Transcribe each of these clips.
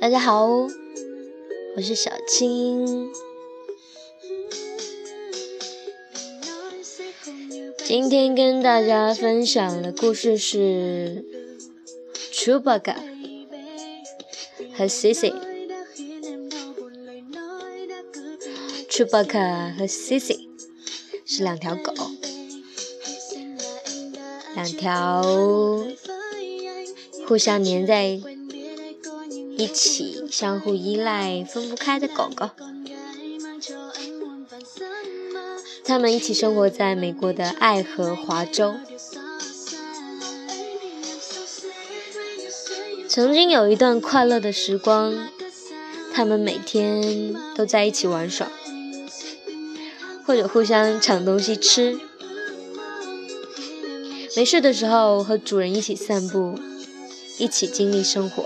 大家好，我是小青。今天跟大家分享的故事是 Chewbacca 和 Sissy。Chewbacca 和 Sissy 是两条狗，两条互相粘在。一起相互依赖、分不开的狗狗，他们一起生活在美国的爱荷华州。曾经有一段快乐的时光，他们每天都在一起玩耍，或者互相抢东西吃。没事的时候和主人一起散步，一起经历生活。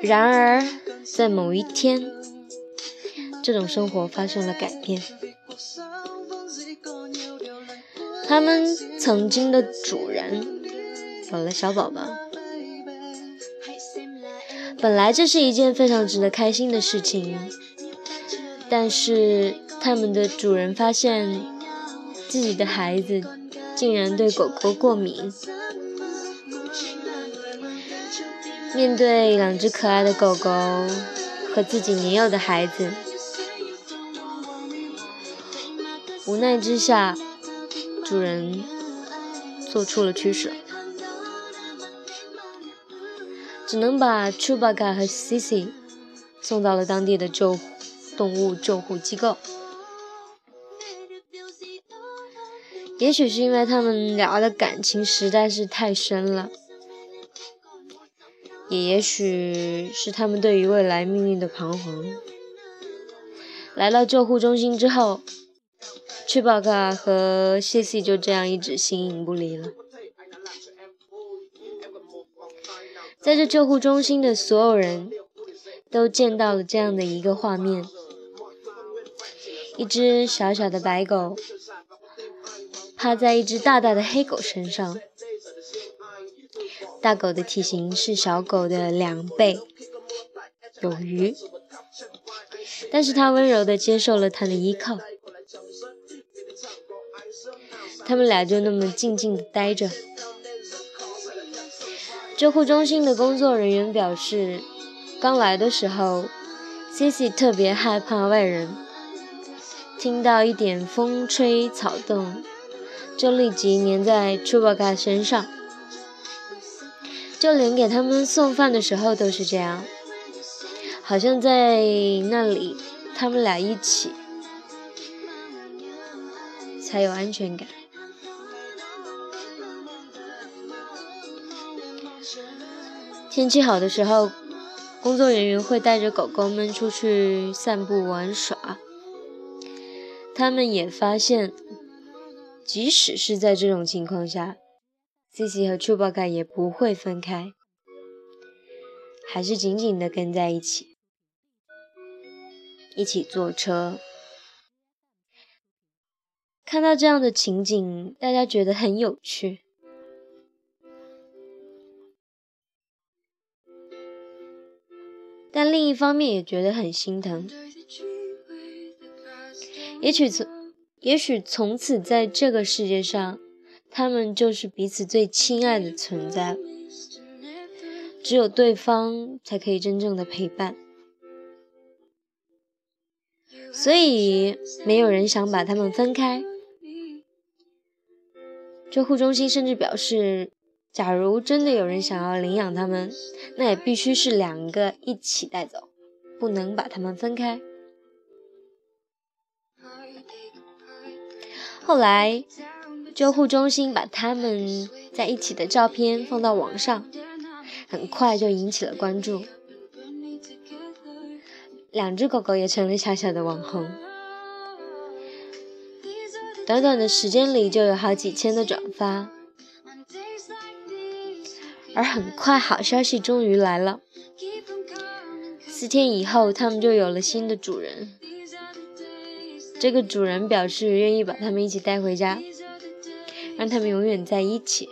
然而，在某一天，这种生活发生了改变。他们曾经的主人有了小宝宝。本来这是一件非常值得开心的事情，但是他们的主人发现自己的孩子竟然对狗狗过敏。面对两只可爱的狗狗和自己年幼的孩子，无奈之下，主人做出了取舍，只能把 Chewbacca 和 Sissy 送到了当地的救护动物救护机构。也许是因为他们俩的感情实在是太深了。也也许是他们对于未来命运的彷徨。来到救护中心之后，屈宝卡和谢西就这样一直形影不离了。在这救护中心的所有人都见到了这样的一个画面：一只小小的白狗趴在一只大大的黑狗身上。大狗的体型是小狗的两倍有余，但是它温柔的接受了它的依靠。他们俩就那么静静的待着。救护中心的工作人员表示，刚来的时候，Cici 特别害怕外人，听到一点风吹草动，就立即粘在 Chewbacca 身上。就连给他们送饭的时候都是这样，好像在那里，他们俩一起才有安全感。天气好的时候，工作人员会带着狗狗们出去散步玩耍。他们也发现，即使是在这种情况下。Cici 和 Chewbacca 也不会分开，还是紧紧地跟在一起，一起坐车。看到这样的情景，大家觉得很有趣，但另一方面也觉得很心疼。也许从，也许从此在这个世界上。他们就是彼此最亲爱的存在，只有对方才可以真正的陪伴，所以没有人想把他们分开。救护中心甚至表示，假如真的有人想要领养他们，那也必须是两个一起带走，不能把他们分开。后来。救护中心把他们在一起的照片放到网上，很快就引起了关注。两只狗狗也成了小小的网红，短短的时间里就有好几千的转发。而很快，好消息终于来了四天以后，他们就有了新的主人。这个主人表示愿意把他们一起带回家，让他们永远在一起。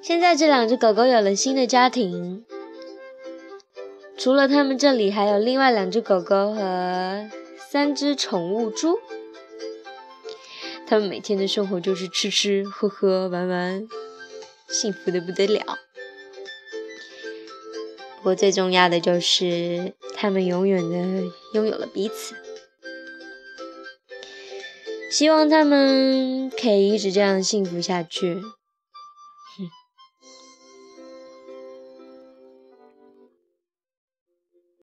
现在这两只狗狗有了新的家庭，除了他们这里还有另外两只狗狗和三只宠物猪。他们每天的生活就是吃吃喝喝玩玩，幸福的不得了。不过最重要的就是他们永远的拥有了彼此。希望他们可以一直这样幸福下去。